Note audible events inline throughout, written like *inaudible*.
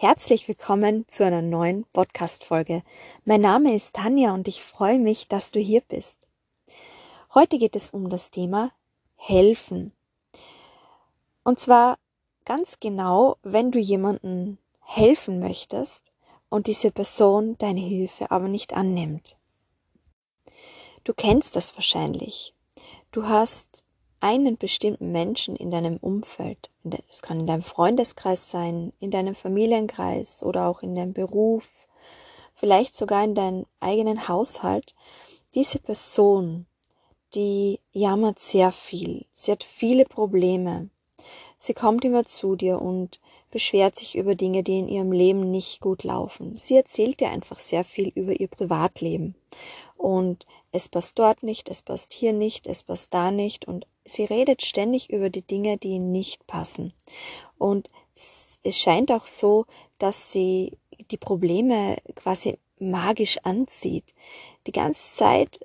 Herzlich willkommen zu einer neuen Podcast-Folge. Mein Name ist Tanja und ich freue mich, dass du hier bist. Heute geht es um das Thema Helfen. Und zwar ganz genau, wenn du jemanden helfen möchtest und diese Person deine Hilfe aber nicht annimmt. Du kennst das wahrscheinlich. Du hast einen bestimmten Menschen in deinem Umfeld, es kann in deinem Freundeskreis sein, in deinem Familienkreis oder auch in deinem Beruf, vielleicht sogar in deinem eigenen Haushalt, diese Person, die jammert sehr viel, sie hat viele Probleme, sie kommt immer zu dir und beschwert sich über Dinge, die in ihrem Leben nicht gut laufen. Sie erzählt dir einfach sehr viel über ihr Privatleben. Und es passt dort nicht, es passt hier nicht, es passt da nicht und sie redet ständig über die Dinge, die nicht passen. Und es scheint auch so, dass sie die Probleme quasi magisch anzieht. Die ganze Zeit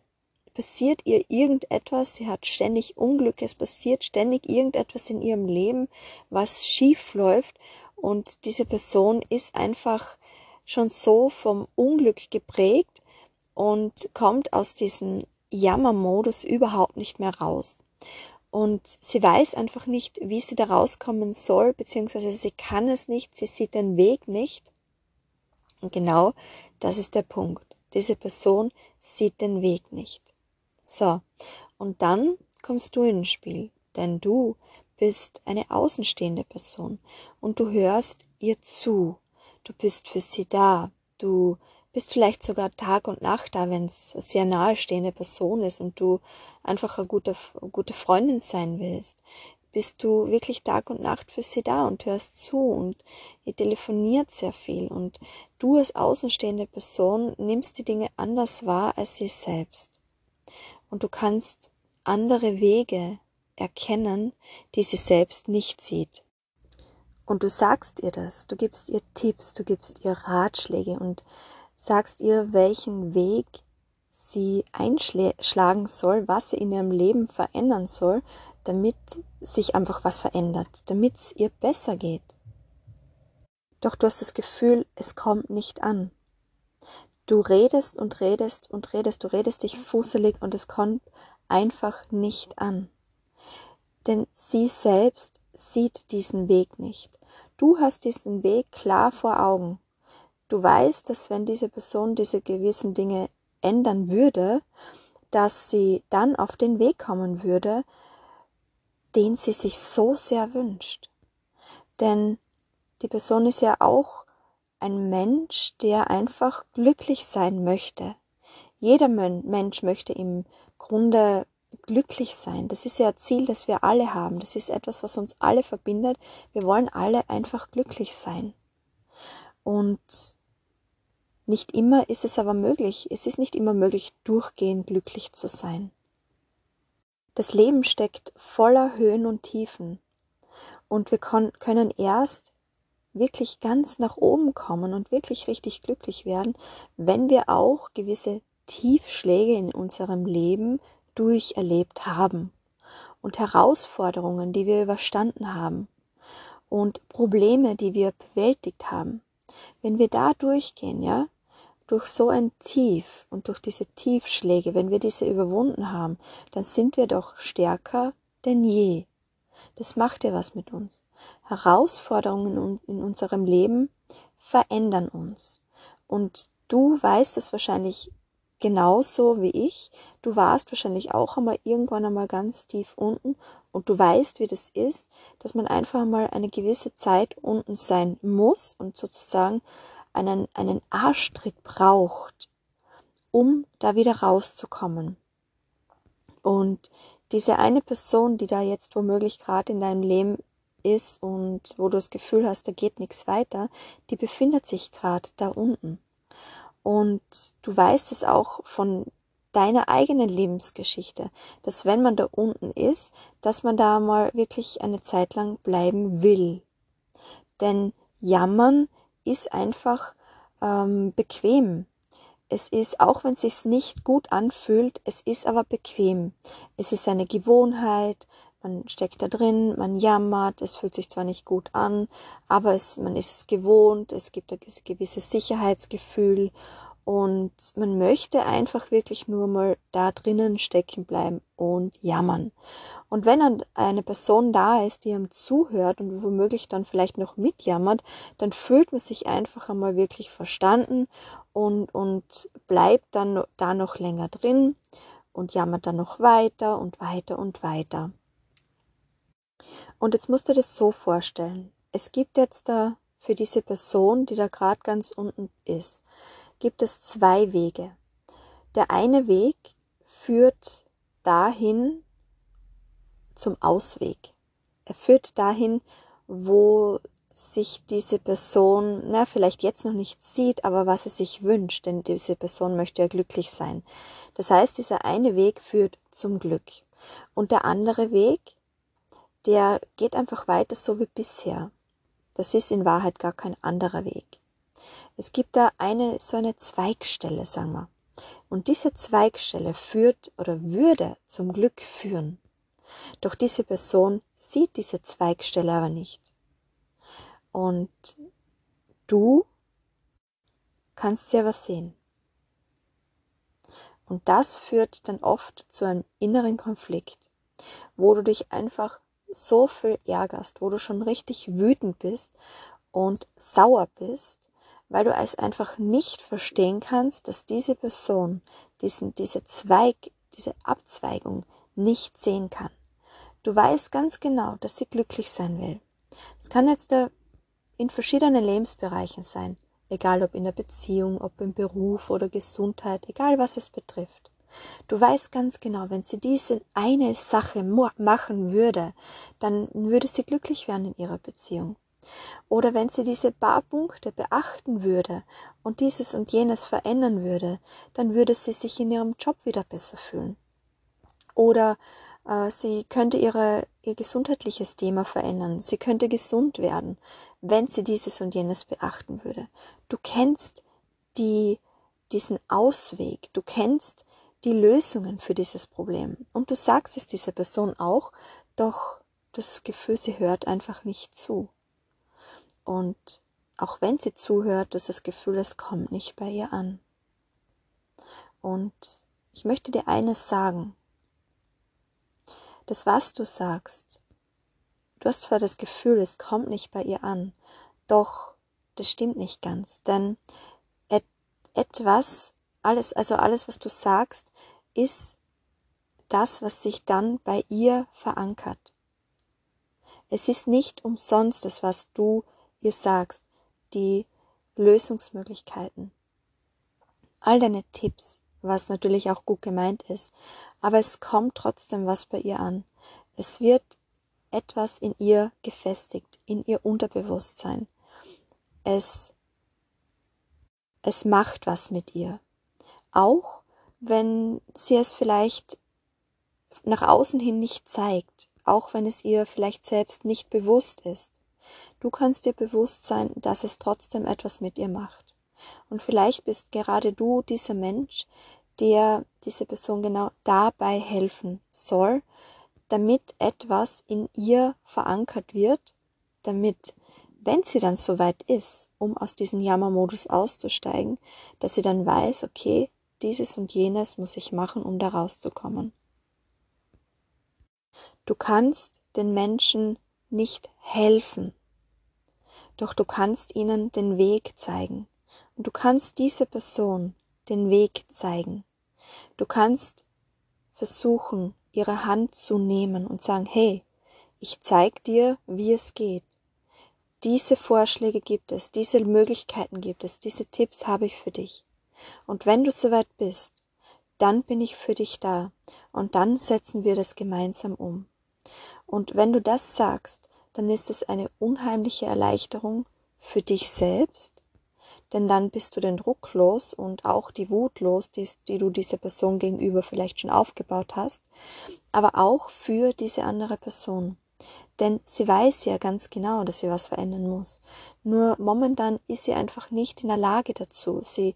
passiert ihr irgendetwas, sie hat ständig Unglück, es passiert ständig irgendetwas in ihrem Leben, was schief läuft und diese Person ist einfach schon so vom Unglück geprägt und kommt aus diesem Jammermodus überhaupt nicht mehr raus. Und sie weiß einfach nicht, wie sie da rauskommen soll, beziehungsweise sie kann es nicht, sie sieht den Weg nicht. Und genau das ist der Punkt. Diese Person sieht den Weg nicht. So, und dann kommst du ins Spiel, denn du bist eine außenstehende Person und du hörst ihr zu. Du bist für sie da. Du bist vielleicht sogar Tag und Nacht da, wenn es sehr nahestehende Person ist und du einfach eine gute, eine gute Freundin sein willst. Bist du wirklich Tag und Nacht für sie da und hörst zu und ihr telefoniert sehr viel und du als außenstehende Person nimmst die Dinge anders wahr als sie selbst. Und du kannst andere Wege erkennen, die sie selbst nicht sieht. Und du sagst ihr das, du gibst ihr Tipps, du gibst ihr Ratschläge und sagst ihr, welchen Weg sie einschlagen soll, was sie in ihrem Leben verändern soll, damit sich einfach was verändert, damit es ihr besser geht. Doch du hast das Gefühl, es kommt nicht an. Du redest und redest und redest, du redest dich fußelig und es kommt einfach nicht an. Denn sie selbst sieht diesen Weg nicht. Du hast diesen Weg klar vor Augen. Du weißt, dass wenn diese Person diese gewissen Dinge ändern würde, dass sie dann auf den Weg kommen würde, den sie sich so sehr wünscht. Denn die Person ist ja auch ein Mensch, der einfach glücklich sein möchte. Jeder Mensch möchte im Grunde glücklich sein. Das ist ja ein Ziel, das wir alle haben. Das ist etwas, was uns alle verbindet. Wir wollen alle einfach glücklich sein. Und nicht immer ist es aber möglich, es ist nicht immer möglich, durchgehend glücklich zu sein. Das Leben steckt voller Höhen und Tiefen und wir können erst wirklich ganz nach oben kommen und wirklich richtig glücklich werden, wenn wir auch gewisse Tiefschläge in unserem Leben durcherlebt haben und Herausforderungen, die wir überstanden haben und Probleme, die wir bewältigt haben. Wenn wir da durchgehen, ja, durch so ein Tief und durch diese Tiefschläge, wenn wir diese überwunden haben, dann sind wir doch stärker denn je. Das macht ja was mit uns. Herausforderungen in unserem Leben verändern uns. Und du weißt es wahrscheinlich genauso wie ich. Du warst wahrscheinlich auch einmal irgendwann einmal ganz tief unten und du weißt, wie das ist, dass man einfach mal eine gewisse Zeit unten sein muss und sozusagen einen, einen Arschtritt braucht, um da wieder rauszukommen. Und diese eine Person, die da jetzt womöglich gerade in deinem Leben ist und wo du das Gefühl hast, da geht nichts weiter, die befindet sich gerade da unten. Und du weißt es auch von deiner eigenen Lebensgeschichte, dass wenn man da unten ist, dass man da mal wirklich eine Zeit lang bleiben will. Denn jammern ist einfach ähm, bequem. Es ist, auch wenn es sich nicht gut anfühlt, es ist aber bequem. Es ist eine Gewohnheit, man steckt da drin, man jammert, es fühlt sich zwar nicht gut an, aber es, man ist es gewohnt, es gibt ein gewisses Sicherheitsgefühl und man möchte einfach wirklich nur mal da drinnen stecken bleiben und jammern. Und wenn dann eine Person da ist, die ihm zuhört und womöglich dann vielleicht noch mitjammert, dann fühlt man sich einfach einmal wirklich verstanden und, und bleibt dann da noch länger drin und jammert dann noch weiter und weiter und weiter. Und jetzt musst du das so vorstellen. Es gibt jetzt da für diese Person, die da gerade ganz unten ist, gibt es zwei Wege. Der eine Weg führt dahin zum Ausweg. Er führt dahin, wo sich diese Person, na, vielleicht jetzt noch nicht sieht, aber was er sich wünscht, denn diese Person möchte ja glücklich sein. Das heißt, dieser eine Weg führt zum Glück. Und der andere Weg, der geht einfach weiter so wie bisher. Das ist in Wahrheit gar kein anderer Weg. Es gibt da eine, so eine Zweigstelle, sagen wir. Und diese Zweigstelle führt oder würde zum Glück führen. Doch diese Person sieht diese Zweigstelle aber nicht. Und du kannst sie aber sehen. Und das führt dann oft zu einem inneren Konflikt, wo du dich einfach so viel ärgerst, wo du schon richtig wütend bist und sauer bist weil du es einfach nicht verstehen kannst, dass diese Person diesen, diese Zweig, diese Abzweigung nicht sehen kann. Du weißt ganz genau, dass sie glücklich sein will. Es kann jetzt in verschiedenen Lebensbereichen sein, egal ob in der Beziehung, ob im Beruf oder Gesundheit, egal was es betrifft. Du weißt ganz genau, wenn sie diese eine Sache machen würde, dann würde sie glücklich werden in ihrer Beziehung. Oder wenn sie diese paar Punkte beachten würde und dieses und jenes verändern würde, dann würde sie sich in ihrem Job wieder besser fühlen. Oder äh, sie könnte ihre, ihr gesundheitliches Thema verändern. Sie könnte gesund werden, wenn sie dieses und jenes beachten würde. Du kennst die, diesen Ausweg. Du kennst die Lösungen für dieses Problem. Und du sagst es dieser Person auch, doch das Gefühl, sie hört einfach nicht zu. Und auch wenn sie zuhört, ist das Gefühl, es kommt nicht bei ihr an. Und ich möchte dir eines sagen. Das, was du sagst, du hast zwar das Gefühl, es kommt nicht bei ihr an, doch das stimmt nicht ganz, denn et etwas, alles, also alles, was du sagst, ist das, was sich dann bei ihr verankert. Es ist nicht umsonst das, was du ihr sagst, die Lösungsmöglichkeiten, all deine Tipps, was natürlich auch gut gemeint ist, aber es kommt trotzdem was bei ihr an. Es wird etwas in ihr gefestigt, in ihr Unterbewusstsein. Es, es macht was mit ihr. Auch wenn sie es vielleicht nach außen hin nicht zeigt, auch wenn es ihr vielleicht selbst nicht bewusst ist. Du kannst dir bewusst sein, dass es trotzdem etwas mit ihr macht. Und vielleicht bist gerade du dieser Mensch, der diese Person genau dabei helfen soll, damit etwas in ihr verankert wird, damit, wenn sie dann soweit ist, um aus diesem Jammermodus auszusteigen, dass sie dann weiß, okay, dieses und jenes muss ich machen, um da rauszukommen. Du kannst den Menschen nicht helfen, doch du kannst ihnen den Weg zeigen. Und du kannst diese Person den Weg zeigen. Du kannst versuchen, ihre Hand zu nehmen und sagen, hey, ich zeig dir, wie es geht. Diese Vorschläge gibt es, diese Möglichkeiten gibt es, diese Tipps habe ich für dich. Und wenn du soweit bist, dann bin ich für dich da und dann setzen wir das gemeinsam um. Und wenn du das sagst, dann ist es eine unheimliche Erleichterung für dich selbst, denn dann bist du den Druck los und auch die Wut los, die, die du dieser Person gegenüber vielleicht schon aufgebaut hast, aber auch für diese andere Person. Denn sie weiß ja ganz genau, dass sie was verändern muss. Nur momentan ist sie einfach nicht in der Lage dazu. Sie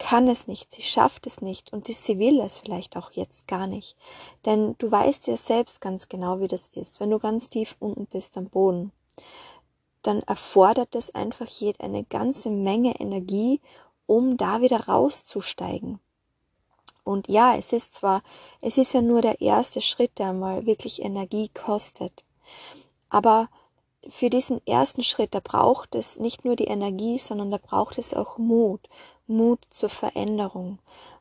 kann es nicht, sie schafft es nicht und sie will es vielleicht auch jetzt gar nicht. Denn du weißt ja selbst ganz genau, wie das ist. Wenn du ganz tief unten bist am Boden, dann erfordert es einfach eine ganze Menge Energie, um da wieder rauszusteigen. Und ja, es ist zwar, es ist ja nur der erste Schritt, der mal wirklich Energie kostet. Aber für diesen ersten Schritt, da braucht es nicht nur die Energie, sondern da braucht es auch Mut. Mut zur Veränderung.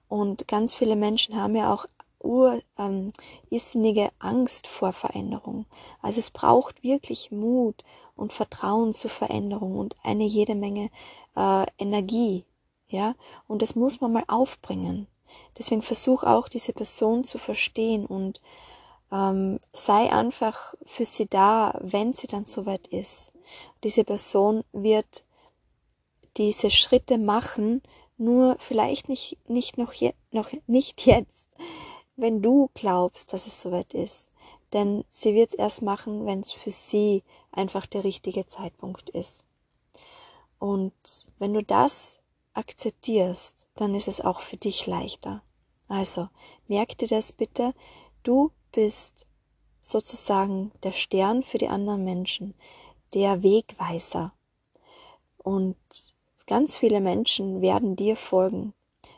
Und ganz viele Menschen haben ja auch ur, ähm, irrsinnige Angst vor Veränderung. Also es braucht wirklich Mut und Vertrauen zur Veränderung und eine jede Menge äh, Energie. Ja, und das muss man mal aufbringen. Deswegen versuch auch diese Person zu verstehen und ähm, sei einfach für sie da, wenn sie dann soweit ist. Diese Person wird diese Schritte machen, nur vielleicht nicht, nicht noch, je, noch nicht *laughs* jetzt, wenn du glaubst, dass es soweit ist. Denn sie wird es erst machen, wenn es für sie einfach der richtige Zeitpunkt ist. Und wenn du das akzeptierst, dann ist es auch für dich leichter. Also, merk dir das bitte, du bist sozusagen der Stern für die anderen Menschen, der Wegweiser. Und ganz viele Menschen werden dir folgen,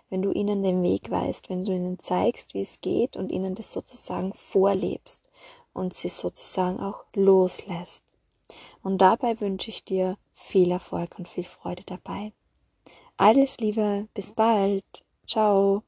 wenn du ihnen den Weg weist, wenn du ihnen zeigst, wie es geht und ihnen das sozusagen vorlebst und sie sozusagen auch loslässt. Und dabei wünsche ich dir viel Erfolg und viel Freude dabei. Alles Liebe, bis bald. Ciao.